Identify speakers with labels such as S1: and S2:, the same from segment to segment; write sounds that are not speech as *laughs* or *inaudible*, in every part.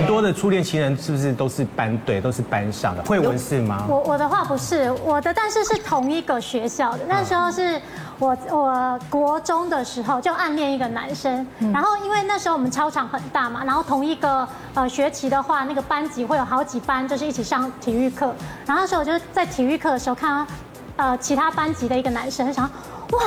S1: 很多的初恋情人是不是都是班对，都是班上的？慧文是吗？
S2: 我我的话不是，我的但是是同一个学校的，那时候是我我国中的时候就暗恋一个男生，然后因为那时候我们操场很大嘛，然后同一个呃学期的话，那个班级会有好几班，就是一起上体育课，然后那时候我就在体育课的时候看到呃其他班级的一个男生，想哇。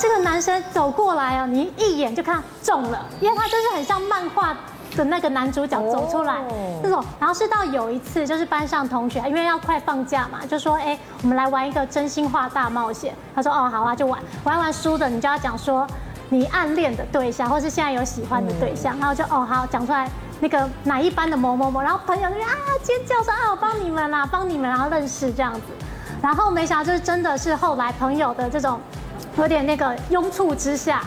S2: 这个男生走过来啊，你一眼就看中了，因为他就是很像漫画的那个男主角走出来那种。然后是到有一次，就是班上同学，因为要快放假嘛，就说哎，我们来玩一个真心话大冒险。他说哦好啊，就玩，玩完输的你就要讲说你暗恋的对象，或是现在有喜欢的对象。然后就哦好，讲出来那个哪一班的某某某，然后朋友那边啊尖叫说啊我帮你们啦，帮你们，然后认识这样子。然后没想到就是真的是后来朋友的这种。有点那个拥簇之下，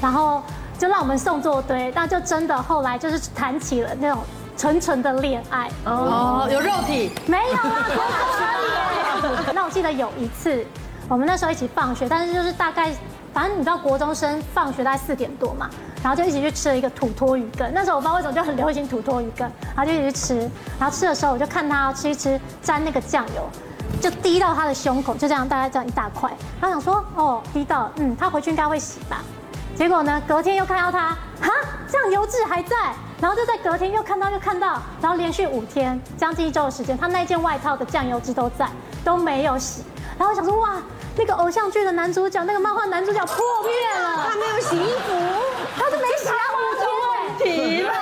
S2: 然后就让我们送作堆，那就真的后来就是谈起了那种纯纯的恋爱
S3: 哦，有肉体
S2: 没有 *laughs* 啦，那我记得有一次，我们那时候一起放学，但是就是大概，反正你知道国中生放学大概四点多嘛，然后就一起去吃了一个土托鱼羹。那时候我不知道为什么就很流行土托鱼羹，然后就一起去吃，然后吃的时候我就看他吃一吃，沾那个酱油。就滴到他的胸口，就这样大概这样一大块。他想说，哦，滴到，嗯，他回去应该会洗吧。结果呢，隔天又看到他，哈，酱油渍还在。然后就在隔天又看到又看到，然后连续五天，将近一周的时间，他那件外套的酱油渍都在，都没有洗。然后我想说，哇，那个偶像剧的男主角，那个漫画男主角破灭了，
S3: 他没有洗衣服，
S2: 他是没洗啊，
S3: 五天，问题了。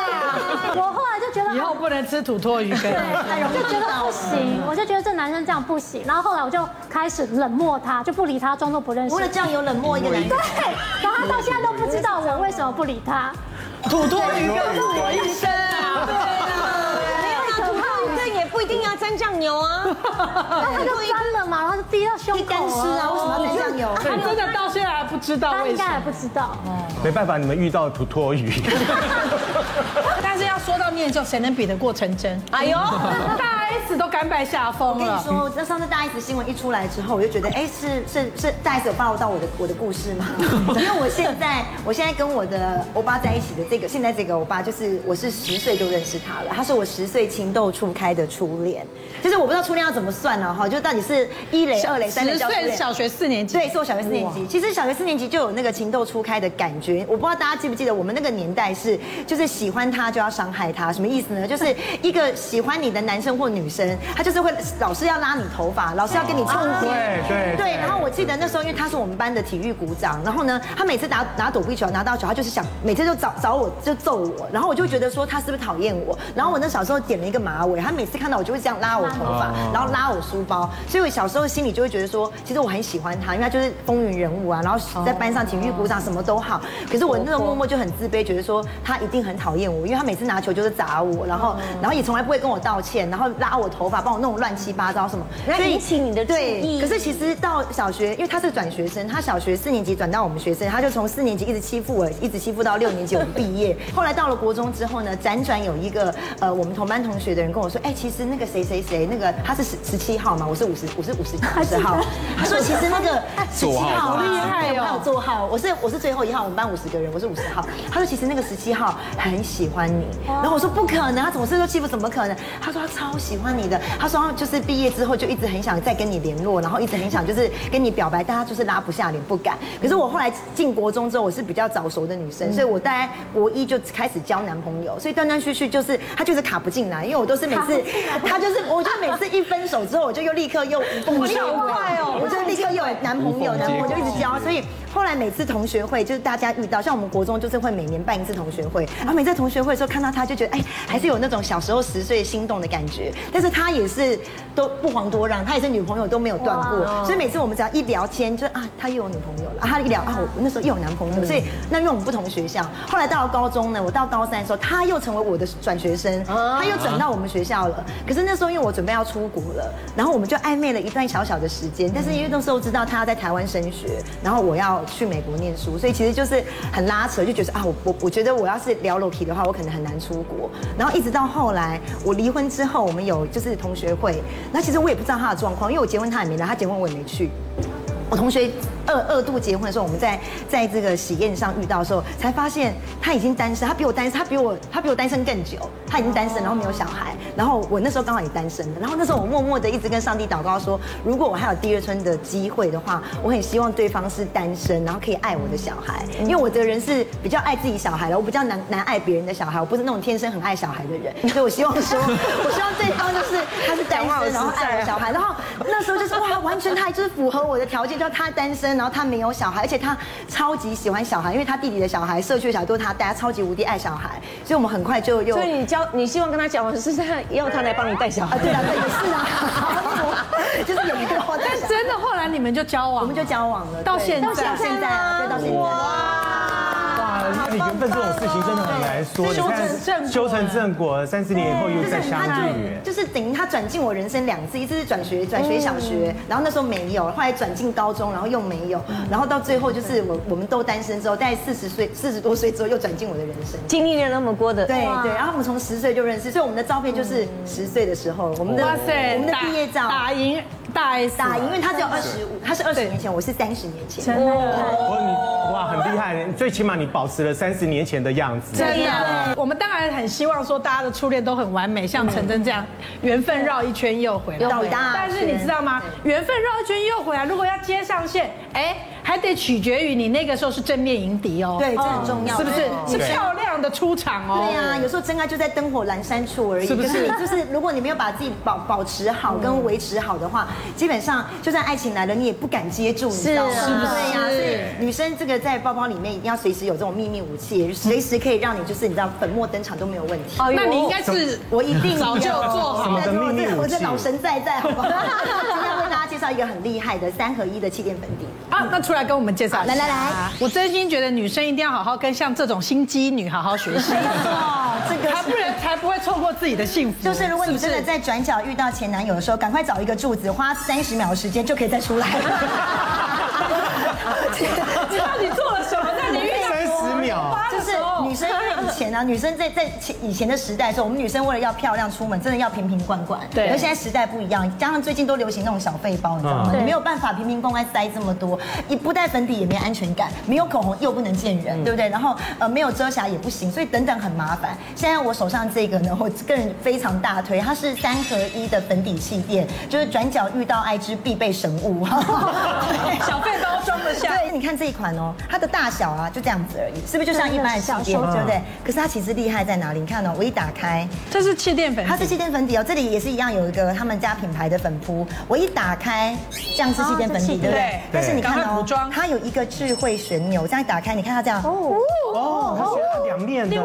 S2: 我后来就觉得
S3: 以后不能吃土托鱼羹，
S2: 对，就觉得不行，我就觉得这男生这样不行。然后后来我就开始冷漠他，就不理他，装作不认识。
S4: 为了酱油冷漠一个男人，
S2: 对。然后他到现在都不知道我为什么不理他。
S3: 土托鱼羹是我一生啊！对
S4: 啊，没有啊，土托鱼羹也不一定要沾酱油啊。
S2: 他就嘛，然后就滴到胸口。
S4: 干湿啊，为什么要沾酱油？
S3: 他真的到现在还不知道为什么。他应该
S2: 还不知道。
S1: 没办法，你们遇到土托鱼。*laughs*
S3: 但是要说到念旧，谁能比得过陈真？哎呦，*laughs* 大 S 都甘拜下风了。我
S4: 跟你说，那上次大 S 新闻一出来之后，我就觉得，哎，是是是大 S 有暴露到我的我的故事吗？*laughs* 因为我现在我现在跟我的欧巴在一起的这个，现在这个欧巴就是我是十岁就认识他了，他是我十岁情窦初开的初恋。就是我不知道初恋要怎么算呢？哈，就到底是一垒、二垒、三垒。
S3: 十岁小学四年级，
S4: 对，是我小学四年级。其实小学四年级就有那个情窦初开的感觉。我不知道大家记不记得，我们那个年代是，就是喜欢他就要伤害他，什么意思呢？就是一个喜欢你的男生或女生，他就是会老是要拉你头发，老是要跟你冲天。
S1: 对对
S4: 对。然后我记得那时候，因为他是我们班的体育股长，然后呢，他每次拿拿躲避球拿到球，他就是想每次就找找我就揍我，然后我就觉得说他是不是讨厌我？然后我那小时候剪了一个马尾，他每次看到我就会这样拉我头发，然后拉我书包，所以我小时候心里就会觉得说，其实我很喜欢他，因为他就是风云人物啊，然后在班上体育股长什么都好。可是我那种默默就很自卑，觉得说他一定很讨厌我，因为他每次拿球就是砸我，然后然后也从来不会跟我道歉，然后拉我头发，帮我弄乱七八糟什么，
S3: 所以引起你的注意。
S4: 对，可是其实到小学，因为他是转学生，他小学四年级转到我们学生，他就从四年级一直欺负我，一直欺负到六年级我们毕业。*laughs* 后来到了国中之后呢，辗转有一个呃我们同班同学的人跟我说，哎，其实那个谁谁谁，那个他是十十七号嘛，我是五十，我是五十五十号。*laughs* 他说其实那个十七号好厉害哦，还有座号，我是我是最后一号，我们班五十个人，我是五十号。他说其实那个十七号很喜欢你，然后我说不可能，他总是说欺负，怎么可能？他说他超喜欢你的，他说他就是毕业之后就一直很想再跟你联络，然后一直很想就是跟你表白，但他就是拉不下脸，不敢。可是我后来进国中之后，我是比较早熟的女生，所以我大概国一就开始交男朋友，所以断断续续就是他就是卡不进来，因为我都是每次 *laughs* 他就是，我就每次一分手之后，我就又立刻又
S3: 我好快哦，
S4: 我就立刻又有男朋友，男朋友就一直交，所以。后来每次同学会，就是大家遇到，像我们国中就是会每年办一次同学会，然后每次同学会的时候看到他，就觉得哎，还是有那种小时候十岁心动的感觉。但是他也是都不遑多让，他也是女朋友都没有断过，所以每次我们只要一聊天，就啊，他又有女朋友了，啊，他一聊啊，我那时候又有男朋友，所以那因为我们不同学校。后来到了高中呢，我到高三的时候，他又成为我的转学生，他又转到我们学校了。可是那时候因为我准备要出国了，然后我们就暧昧了一段小小的时间。但是因为那时候知道他要在台湾升学，然后我要。去美国念书，所以其实就是很拉扯，就觉得啊，我我我觉得我要是聊裸皮的话，我可能很难出国。然后一直到后来我离婚之后，我们有就是同学会，那其实我也不知道他的状况，因为我结婚他也没来，他结婚我也没去。我同学二二度结婚的时候，我们在在这个喜宴上遇到的时候，才发现他已经单身，他比我单身，他比我他比我单身更久，他已经单身，然后没有小孩，然后我那时候刚好也单身的，然后那时候我默默的一直跟上帝祷告说，如果我还有第二春的机会的话，我很希望对方是单身，然后可以爱我的小孩，因为我这个人是比较爱自己小孩的，我比较难难爱别人的小孩，我不是那种天生很爱小孩的人，*laughs* 所以我希望说，我希望对方就是他是单身，然后爱我小孩，然后那时候就是哇，完全他就是符合我的条件，就是他单身，然后他没有小孩，而且他超级喜欢小孩，因为他弟弟的小孩、社区的小孩都是他带，他超级无敌爱小孩，所以我们很快就又。
S5: 所以你教你希望跟他讲的是他要他来帮你带小孩？
S4: 啊，对啊，对，也是啊，*laughs* 就是有一个，
S3: 但真的后来你们就交往，
S4: 我们就交往了，
S3: 到现在，
S4: 到现在啊，对，到现在。
S1: 你缘分这种事情真的很难说，
S3: 修成正果，
S1: 修成正果，三十年以后又再相遇，
S4: 就是等于他转进我人生两次，一次是转学转学小学，然后那时候没有，后来转进高中，然后又没有，然后到最后就是我我们都单身之后，在四十岁四十多岁之后又转进我的人生，
S5: 经历了那么多的，
S4: 对对，然后我们从十岁就认识，所以我们的照片就是十岁的时候，我们的哇塞，我们的毕业照，
S3: 打赢大 S，
S4: 打赢，因为他只有二十五，他是二十年前，我是三十年前，
S3: 真的，
S1: 我你哇很厉害，最起码你保持了三十年前的样子，
S3: 真的，我们当然很希望说大家的初恋都很完美，像陈真这样，缘分绕一圈又回来，但是你知道吗？缘分绕一圈又回来，如果要接上线，哎。还得取决于你那个时候是正面迎敌哦，
S4: 对，这很重要，
S3: 是不是？是漂亮的出场哦。
S4: 对呀，有时候真爱就在灯火阑珊处而已。是不是？就是如果你没有把自己保保持好跟维持好的话，基本上就算爱情来了，你也不敢接住，你知道吗？是不是呀？所以女生这个在包包里面一定要随时有这种秘密武器，随时可以让你就是你知道粉墨登场都没有问题。
S3: 哦，那你应该是
S4: 我一定
S3: 早就做好
S1: 的秘密。
S4: 我这老神在在，好不好？*laughs* 今天为大家介绍一个很厉害的三合一的气垫粉底。
S3: 啊，那出来跟我们介绍。
S4: 来来来，
S3: 我真心觉得女生一定要好好跟像这种心机女好好学习。哦，这个才不然才不会错过自己的幸福。
S4: 就是如果你真的在转角遇到前男友的时候，赶快找一个柱子，花三十秒的时间就可以再出来。
S3: 你到底
S4: 女生在在前以前的时代的时候，我们女生为了要漂亮出门，真的要瓶瓶罐罐。对。而现在时代不一样，加上最近都流行那种小废包，你知道吗？你没有办法瓶瓶罐罐塞这么多，你不带粉底也没安全感，没有口红又不能见人，对不对？然后呃没有遮瑕也不行，所以等等很麻烦。现在我手上这个呢，我个人非常大推，它是三合一的粉底气垫，就是转角遇到爱之必备神物。*laughs*
S3: 小费包装得下。
S4: 对，你看这一款哦，它的大小啊就这样子而已，是不是就像一般的气垫，对不对？可是它其实厉害在哪里？你看哦，我一打开，
S3: 这是气垫粉，
S4: 它是气垫粉底哦。这里也是一样，有一个他们家品牌的粉扑。我一打开，这样是气垫粉底，对不对？但是你看哦，它有一个智慧旋钮，这样一打开，你看它这样哦
S1: 哦，它是两面的，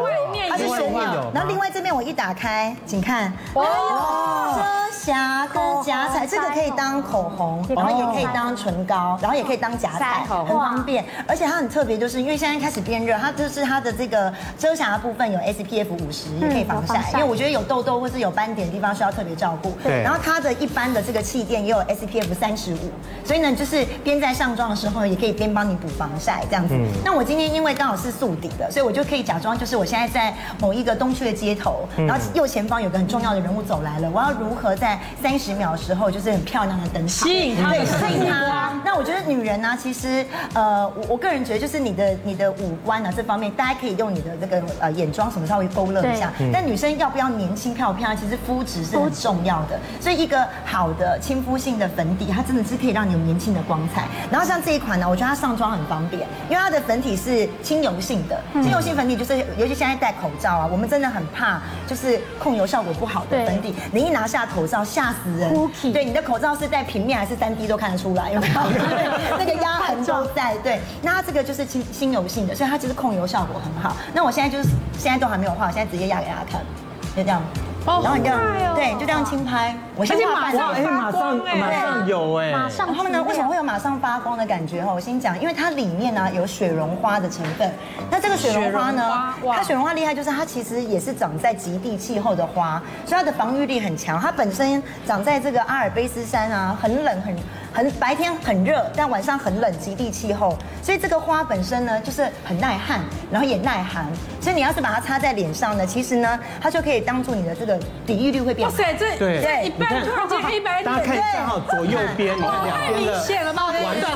S4: 它是旋钮，然后另外这边我一打开，请看哦，遮瑕跟夹彩，这个可以当口红，然后也可以当唇膏，然后也可以当夹彩，很方便。而且它很特别，就是因为现在开始变热，它就是它的这个遮瑕的部分有 SPF 五十，也可以防晒。因为我觉得有痘痘或是有斑点的地方需要特别照顾。对。然后它的一般的这个气垫也有 SPF 三十五，所以呢，就是边在上妆的时候也可以边帮你补防晒这样子。那我今天因为刚好是素底的，所以我就可以假装就是我现在在某一个东区的街头，然后右前方有个很重要的人物走来了，我要如何在三十秒的时候就是很漂亮的登场，
S3: 吸引他，
S4: 对，吸引他。那我觉得女人呢，其实呃，我我个人觉得就是你的你的五官啊这方面，大家可以用你的这个呃眼妆什么稍微勾勒一下。但女生要不要年轻漂不漂亮，其实肤质是很重要的。所以一个好的亲肤性的粉底，它真的是可以让你有年轻的光彩。然后像这一款呢，我觉得它上妆很方便，因为它的粉体是轻油性的。轻油性粉底就是，尤其现在戴口罩啊，我们真的很怕就是控油效果不好的粉底，你一拿下口罩吓死人。对，你的口罩是在平面还是三 D 都看得出来，有没有？*laughs* 那个压痕都在。对，那它这个就是轻轻油性的，所以它就是控油效果很好。那我现在就是现在都还没有画，我现在直接压给大家看，就这样。然后你这样，对，就这样轻拍。我先画半张，
S1: 哎，马上马上有哎，
S2: 马上。
S4: 然后呢，为什么会有马上发光的感觉哈？我先讲，因为它里面呢有雪绒花的成分。那这个雪绒花呢，它雪绒花厉害就是它其实也是长在极地气候的花，所以它的防御力很强。它本身长在这个阿尔卑斯山啊，很冷很很白天很热，但晚上很冷，极地气候。所以这个花本身呢就是很耐旱，然后也耐寒。所以你要是把它擦在脸上呢，其实呢它就可以当做你的这个。抵御率会变。哇塞，
S3: 这对对，一半突然间黑白脸，
S1: 大家看一下哈，左右边，你看两边的，
S3: 明显了吗？完全。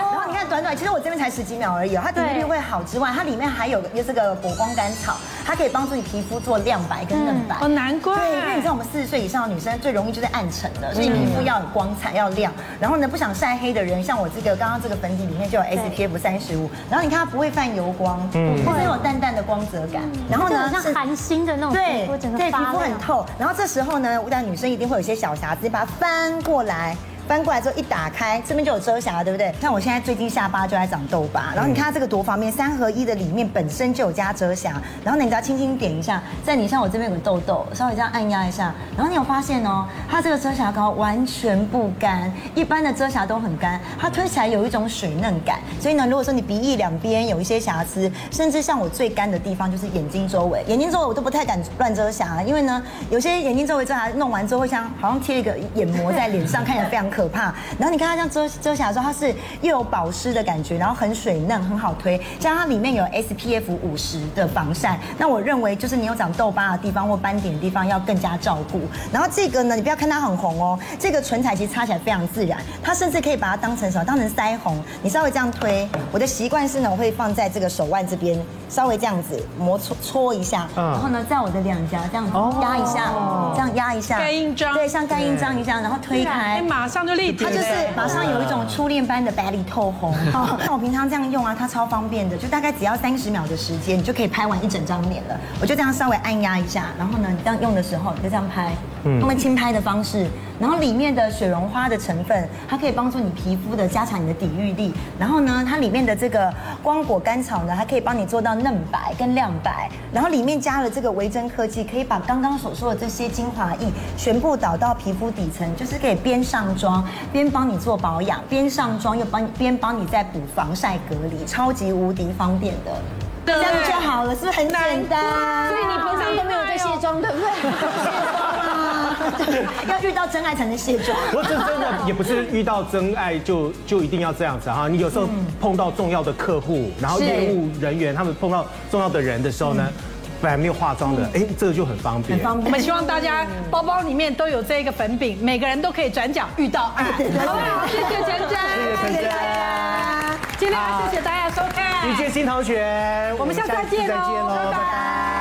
S4: 后你看短短，其实我这边才十几秒而已，它抵御率会好之外，它里面还有也是个火光甘草，它可以帮助你皮肤做亮白跟嫩白。
S3: 哦，难怪。
S4: 对，因为你知道我们四十岁以上的女生最容易就是暗沉的，所以皮肤要有光彩，要亮。然后呢，不想晒黑的人，像我这个刚刚这个粉底里面就有 SPF 三十五，然后你看它不会泛油光，嗯，会有淡淡的光泽感。然后呢，
S2: 像韩星的那种皮肤，整个
S4: 对皮肤很透。然后这时候呢，我讲女生一定会有些小瑕疵，你把它翻过来。翻过来之后一打开，这边就有遮瑕，对不对？像我现在最近下巴就在长痘疤，然后你看它这个多方便，三合一的里面本身就有加遮瑕，然后你只要轻轻点一下，在你像我这边有个痘痘，稍微这样按压一下，然后你有发现哦，它这个遮瑕膏完全不干，一般的遮瑕都很干，它推起来有一种水嫩感，所以呢，如果说你鼻翼两边有一些瑕疵，甚至像我最干的地方就是眼睛周围，眼睛周围我都不太敢乱遮瑕，因为呢，有些眼睛周围遮瑕弄完之后会像好像贴一个眼膜在脸上，看起来非常。可怕，然后你看它这样遮遮瑕的时候，它是又有保湿的感觉，然后很水嫩，很好推。加上它里面有 SPF 五十的防晒，那我认为就是你有长痘疤的地方或斑点的地方要更加照顾。然后这个呢，你不要看它很红哦，这个唇彩其实擦起来非常自然，它甚至可以把它当成什么？当成腮红。你稍微这样推，我的习惯是呢，我会放在这个手腕这边，稍微这样子磨搓搓一下，然后呢，在我的两颊这样压一下，这样压一下，
S3: 盖印章，
S4: 对，像盖印章一样，然后推开，
S3: 马上。
S4: 它就是马上有一种初恋般的白里透红。*laughs* 那我平常这样用啊，它超方便的，就大概只要三十秒的时间，你就可以拍完一整张脸了。我就这样稍微按压一下，然后呢，你这样用的时候你就这样拍，用轻拍的方式。然后里面的雪绒花的成分，它可以帮助你皮肤的加强你的抵御力。然后呢，它里面的这个光果甘草呢，它可以帮你做到嫩白跟亮白。然后里面加了这个维珍科技，可以把刚刚所说的这些精华液全部导到皮肤底层，就是可以边上妆边帮你做保养，边上妆又帮边帮你再补防晒隔离，超级无敌方便的。这样就好了，是不是很简单？
S5: 所以你平常都没有在卸妆，对不对？卸妆
S4: 啊，*laughs* 要遇到真爱才能卸妆。
S1: 不过这真的也不是遇到真爱就就一定要这样子哈。你有时候碰到重要的客户，然后业务人员他们碰到重要的人的时候呢，本来没有化妆的，哎，这个就很方便。很方便。
S3: 我们希望大家包包里面都有这个粉饼，每个人都可以转角遇到爱。*laughs* 好，谢谢陈真，谢谢大家。今天谢谢大家收看。
S1: 遇见新同学，
S3: 我们下次再见喽，拜拜。